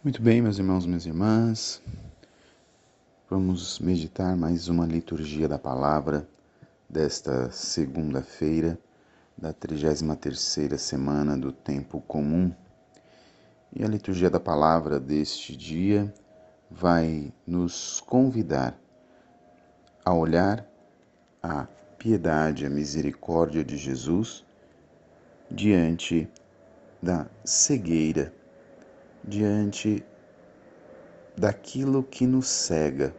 Muito bem, meus irmãos, minhas irmãs. Vamos meditar mais uma liturgia da palavra desta segunda-feira da 33ª semana do tempo comum. E a liturgia da palavra deste dia vai nos convidar a olhar a piedade, a misericórdia de Jesus diante da cegueira diante daquilo que nos cega,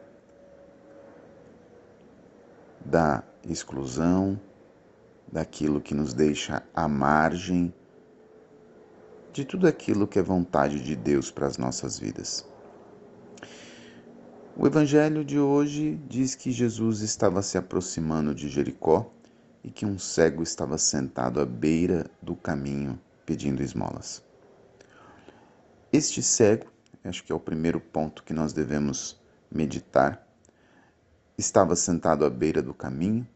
da exclusão, daquilo que nos deixa à margem de tudo aquilo que é vontade de Deus para as nossas vidas. O Evangelho de hoje diz que Jesus estava se aproximando de Jericó e que um cego estava sentado à beira do caminho pedindo esmolas. Este cego, acho que é o primeiro ponto que nós devemos meditar, estava sentado à beira do caminho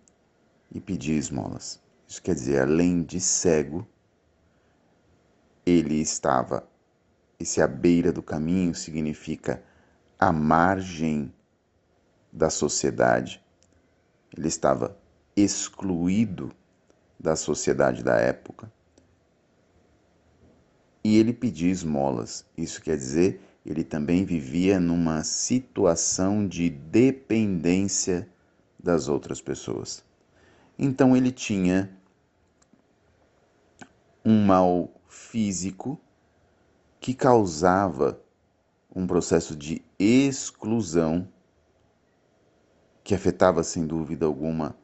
e pedia esmolas. Isso quer dizer, além de cego, ele estava. Esse à beira do caminho significa à margem da sociedade. Ele estava excluído da sociedade da época e ele pedia esmolas. Isso quer dizer, ele também vivia numa situação de dependência das outras pessoas. Então ele tinha um mal físico que causava um processo de exclusão que afetava sem dúvida alguma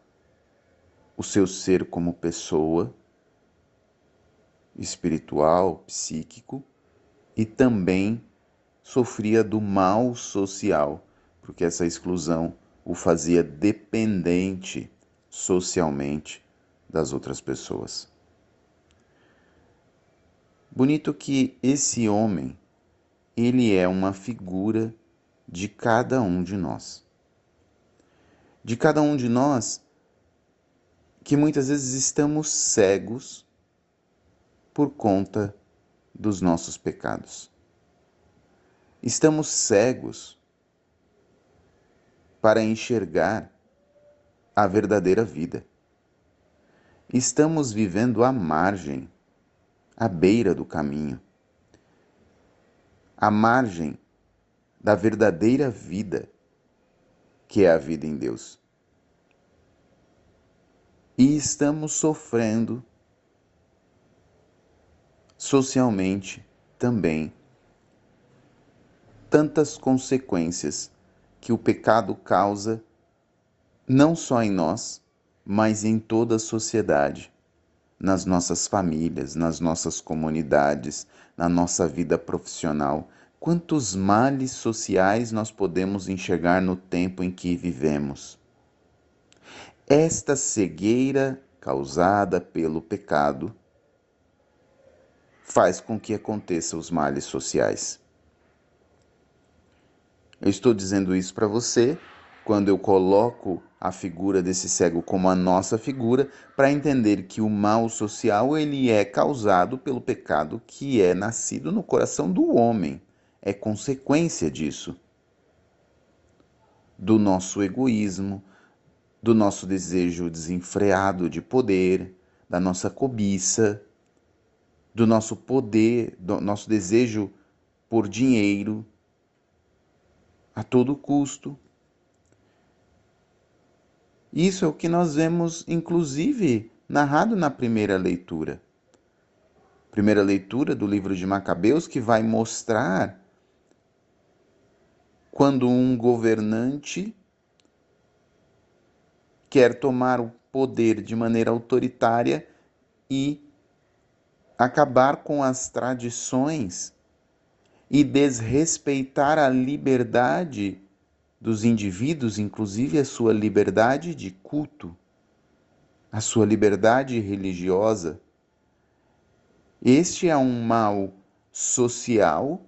o seu ser como pessoa espiritual, psíquico e também sofria do mal social, porque essa exclusão o fazia dependente socialmente das outras pessoas. Bonito que esse homem, ele é uma figura de cada um de nós. De cada um de nós que muitas vezes estamos cegos por conta dos nossos pecados. Estamos cegos para enxergar a verdadeira vida. Estamos vivendo à margem, à beira do caminho, à margem da verdadeira vida, que é a vida em Deus. E estamos sofrendo socialmente também tantas consequências que o pecado causa não só em nós, mas em toda a sociedade, nas nossas famílias, nas nossas comunidades, na nossa vida profissional. Quantos males sociais nós podemos enxergar no tempo em que vivemos? Esta cegueira causada pelo pecado faz com que aconteçam os males sociais. Eu estou dizendo isso para você quando eu coloco a figura desse cego como a nossa figura para entender que o mal social ele é causado pelo pecado que é nascido no coração do homem, é consequência disso. Do nosso egoísmo, do nosso desejo desenfreado de poder, da nossa cobiça, do nosso poder, do nosso desejo por dinheiro a todo custo. Isso é o que nós vemos, inclusive, narrado na primeira leitura. Primeira leitura do livro de Macabeus, que vai mostrar quando um governante quer tomar o poder de maneira autoritária e acabar com as tradições e desrespeitar a liberdade dos indivíduos, inclusive a sua liberdade de culto, a sua liberdade religiosa. Este é um mal social,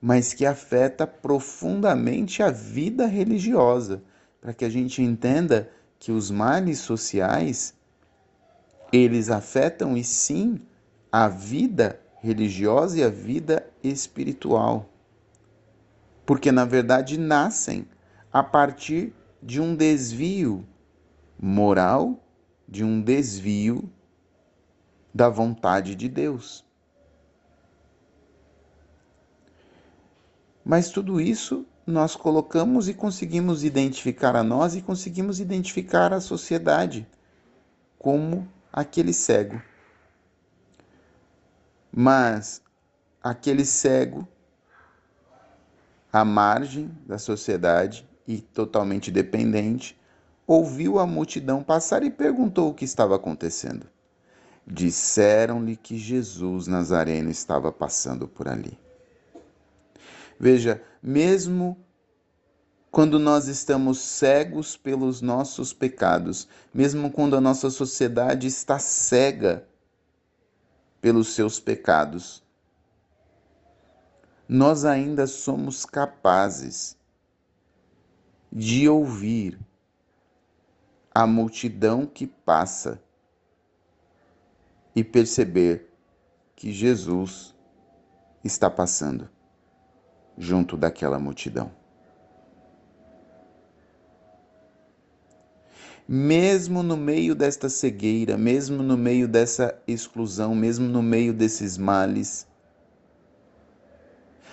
mas que afeta profundamente a vida religiosa, para que a gente entenda que os males sociais eles afetam e sim a vida religiosa e a vida espiritual. Porque, na verdade, nascem a partir de um desvio moral, de um desvio da vontade de Deus. Mas tudo isso nós colocamos e conseguimos identificar a nós e conseguimos identificar a sociedade como aquele cego. Mas aquele cego, à margem da sociedade e totalmente dependente, ouviu a multidão passar e perguntou o que estava acontecendo. Disseram-lhe que Jesus Nazareno estava passando por ali. Veja, mesmo quando nós estamos cegos pelos nossos pecados, mesmo quando a nossa sociedade está cega pelos seus pecados, nós ainda somos capazes de ouvir a multidão que passa e perceber que Jesus está passando junto daquela multidão. Mesmo no meio desta cegueira, mesmo no meio dessa exclusão, mesmo no meio desses males,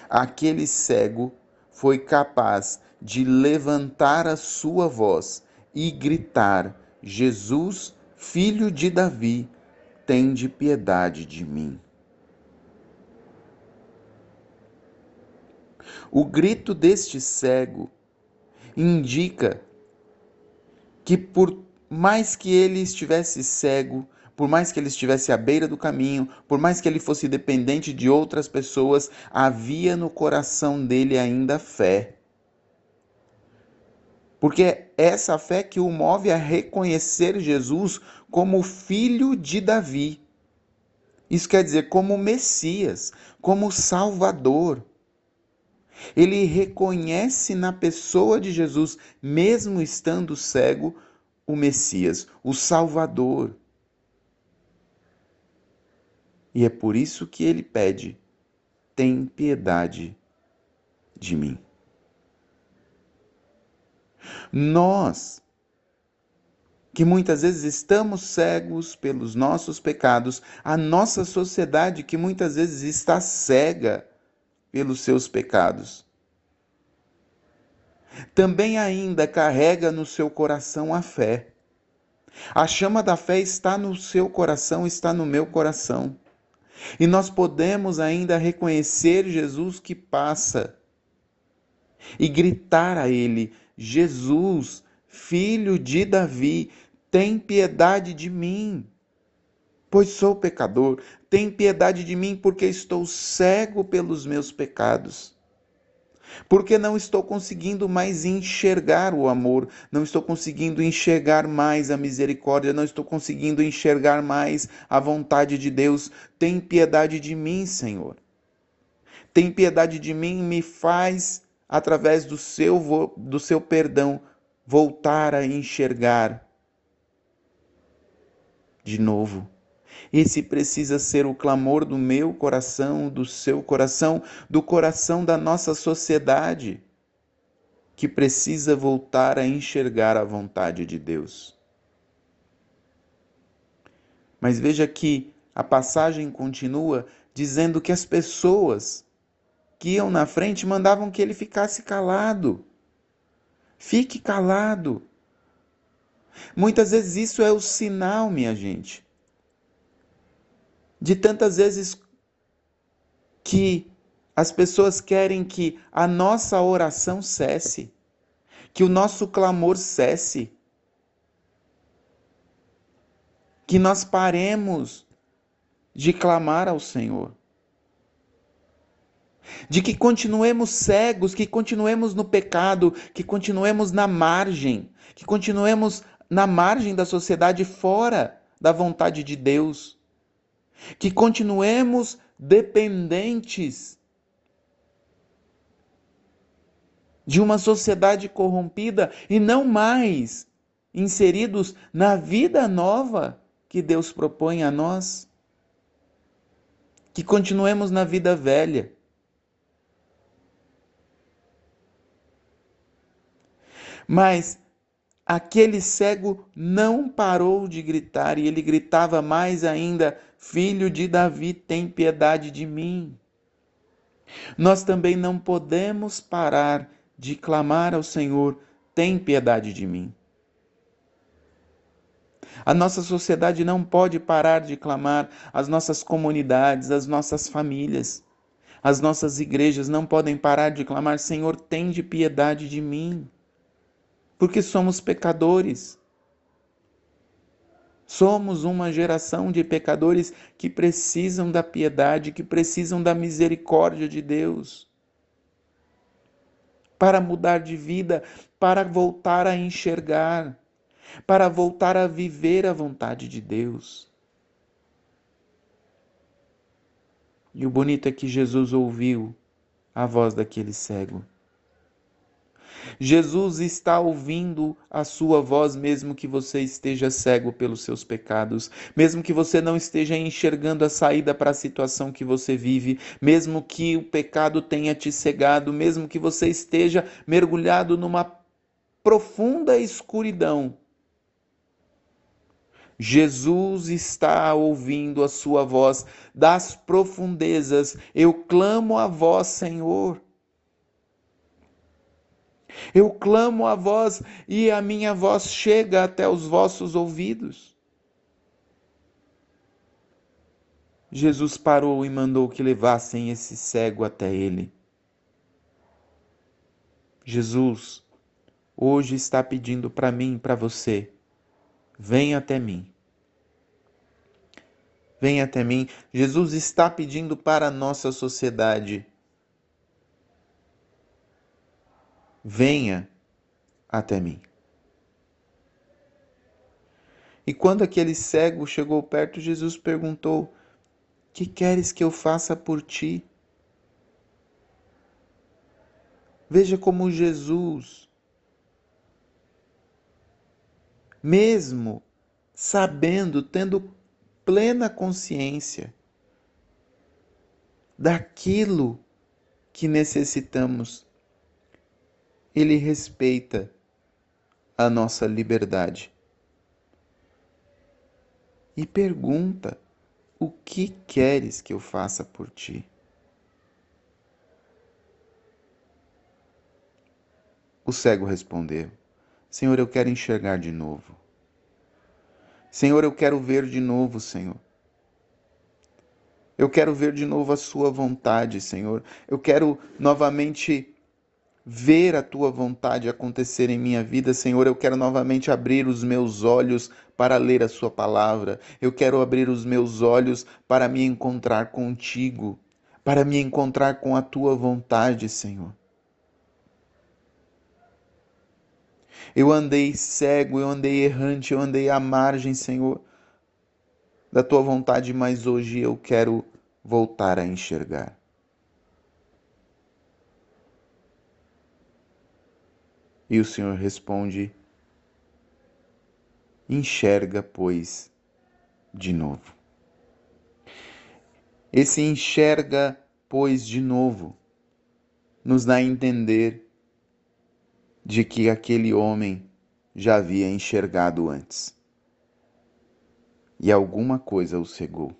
aquele cego foi capaz de levantar a sua voz e gritar: Jesus, filho de Davi, tende piedade de mim. O grito deste cego indica que, por mais que ele estivesse cego, por mais que ele estivesse à beira do caminho, por mais que ele fosse dependente de outras pessoas, havia no coração dele ainda fé. Porque é essa fé que o move a reconhecer Jesus como filho de Davi. Isso quer dizer, como Messias, como Salvador. Ele reconhece na pessoa de Jesus, mesmo estando cego, o Messias, o Salvador. E é por isso que ele pede: tem piedade de mim. Nós, que muitas vezes estamos cegos pelos nossos pecados, a nossa sociedade que muitas vezes está cega pelos seus pecados. Também ainda carrega no seu coração a fé. A chama da fé está no seu coração, está no meu coração. E nós podemos ainda reconhecer Jesus que passa e gritar a Ele: Jesus, filho de Davi, tem piedade de mim pois sou pecador. Tem piedade de mim, porque estou cego pelos meus pecados. Porque não estou conseguindo mais enxergar o amor, não estou conseguindo enxergar mais a misericórdia, não estou conseguindo enxergar mais a vontade de Deus. Tem piedade de mim, Senhor. Tem piedade de mim, me faz, através do seu, do seu perdão, voltar a enxergar de novo esse precisa ser o clamor do meu coração, do seu coração, do coração da nossa sociedade, que precisa voltar a enxergar a vontade de Deus. Mas veja que a passagem continua dizendo que as pessoas que iam na frente mandavam que ele ficasse calado. Fique calado. Muitas vezes isso é o sinal, minha gente, de tantas vezes que as pessoas querem que a nossa oração cesse, que o nosso clamor cesse, que nós paremos de clamar ao Senhor, de que continuemos cegos, que continuemos no pecado, que continuemos na margem, que continuemos na margem da sociedade fora da vontade de Deus que continuemos dependentes de uma sociedade corrompida e não mais inseridos na vida nova que Deus propõe a nós. Que continuemos na vida velha. Mas aquele cego não parou de gritar e ele gritava mais ainda: Filho de Davi, tem piedade de mim. Nós também não podemos parar de clamar ao Senhor: tem piedade de mim. A nossa sociedade não pode parar de clamar, as nossas comunidades, as nossas famílias, as nossas igrejas não podem parar de clamar: Senhor, tem de piedade de mim. Porque somos pecadores. Somos uma geração de pecadores que precisam da piedade, que precisam da misericórdia de Deus. Para mudar de vida, para voltar a enxergar, para voltar a viver a vontade de Deus. E o bonito é que Jesus ouviu a voz daquele cego. Jesus está ouvindo a sua voz, mesmo que você esteja cego pelos seus pecados, mesmo que você não esteja enxergando a saída para a situação que você vive, mesmo que o pecado tenha te cegado, mesmo que você esteja mergulhado numa profunda escuridão. Jesus está ouvindo a sua voz das profundezas. Eu clamo a vós, Senhor. Eu clamo a vós e a minha voz chega até os vossos ouvidos. Jesus parou e mandou que levassem esse cego até ele. Jesus hoje está pedindo para mim, para você, venha até mim. Venha até mim. Jesus está pedindo para a nossa sociedade venha até mim. E quando aquele cego chegou perto, Jesus perguntou: Que queres que eu faça por ti? Veja como Jesus, mesmo sabendo, tendo plena consciência daquilo que necessitamos ele respeita a nossa liberdade. E pergunta: O que queres que eu faça por ti? O cego respondeu: Senhor, eu quero enxergar de novo. Senhor, eu quero ver de novo, Senhor. Eu quero ver de novo a Sua vontade, Senhor. Eu quero novamente ver a tua vontade acontecer em minha vida, Senhor. Eu quero novamente abrir os meus olhos para ler a Sua palavra. Eu quero abrir os meus olhos para me encontrar contigo, para me encontrar com a tua vontade, Senhor. Eu andei cego, eu andei errante, eu andei à margem, Senhor, da tua vontade, mas hoje eu quero voltar a enxergar. E o Senhor responde: Enxerga, pois, de novo. Esse enxerga, pois, de novo, nos dá a entender de que aquele homem já havia enxergado antes. E alguma coisa o cegou.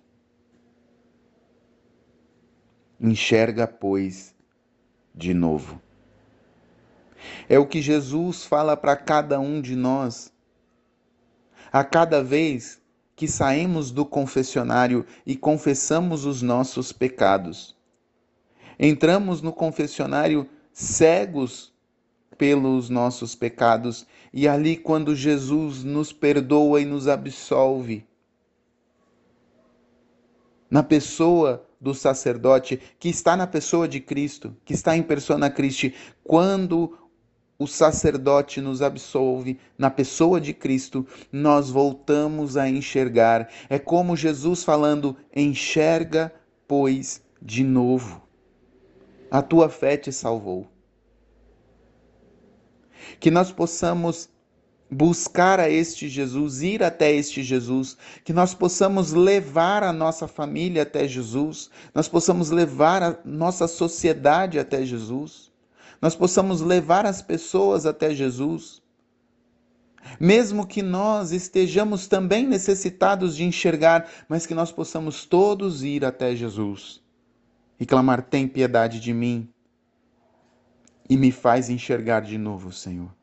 Enxerga, pois, de novo. É o que Jesus fala para cada um de nós. A cada vez que saímos do confessionário e confessamos os nossos pecados, entramos no confessionário cegos pelos nossos pecados e ali, quando Jesus nos perdoa e nos absolve, na pessoa do sacerdote, que está na pessoa de Cristo, que está em persona Christi, quando o sacerdote nos absolve na pessoa de Cristo, nós voltamos a enxergar. É como Jesus falando: enxerga, pois, de novo. A tua fé te salvou. Que nós possamos buscar a este Jesus, ir até este Jesus, que nós possamos levar a nossa família até Jesus, nós possamos levar a nossa sociedade até Jesus nós possamos levar as pessoas até Jesus. Mesmo que nós estejamos também necessitados de enxergar, mas que nós possamos todos ir até Jesus e clamar: tem piedade de mim e me faz enxergar de novo, Senhor.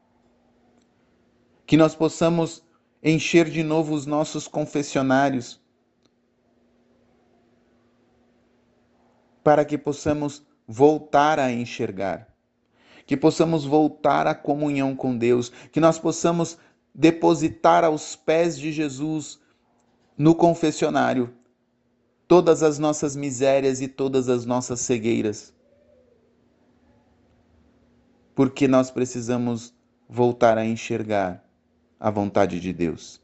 Que nós possamos encher de novo os nossos confessionários, para que possamos voltar a enxergar, que possamos voltar à comunhão com Deus, que nós possamos depositar aos pés de Jesus no confessionário todas as nossas misérias e todas as nossas cegueiras. Porque nós precisamos voltar a enxergar a vontade de Deus.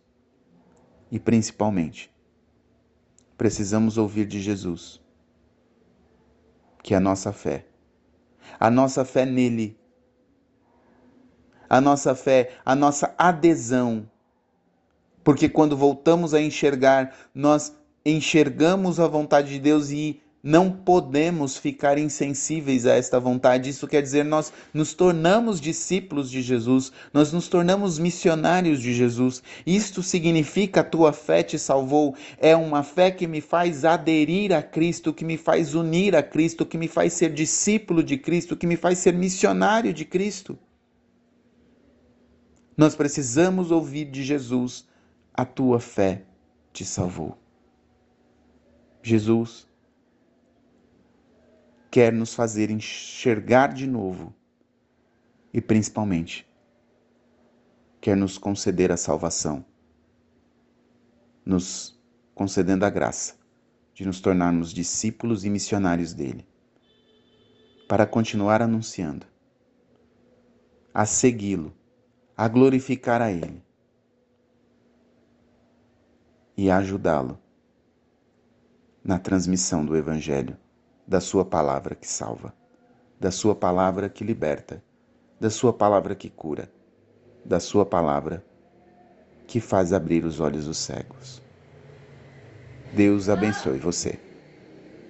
E principalmente, precisamos ouvir de Jesus que a nossa fé, a nossa fé nele, a nossa fé, a nossa adesão, porque quando voltamos a enxergar, nós enxergamos a vontade de Deus e não podemos ficar insensíveis a esta vontade. Isso quer dizer, nós nos tornamos discípulos de Jesus, nós nos tornamos missionários de Jesus. Isto significa a tua fé te salvou. É uma fé que me faz aderir a Cristo, que me faz unir a Cristo, que me faz ser discípulo de Cristo, que me faz ser missionário de Cristo. Nós precisamos ouvir de Jesus: a tua fé te salvou. Jesus quer nos fazer enxergar de novo e, principalmente, quer nos conceder a salvação, nos concedendo a graça de nos tornarmos discípulos e missionários dele, para continuar anunciando, a segui-lo, a glorificar a ele e a ajudá-lo na transmissão do Evangelho da Sua palavra que salva, da Sua palavra que liberta, da Sua palavra que cura, da Sua palavra que faz abrir os olhos dos cegos. Deus abençoe você.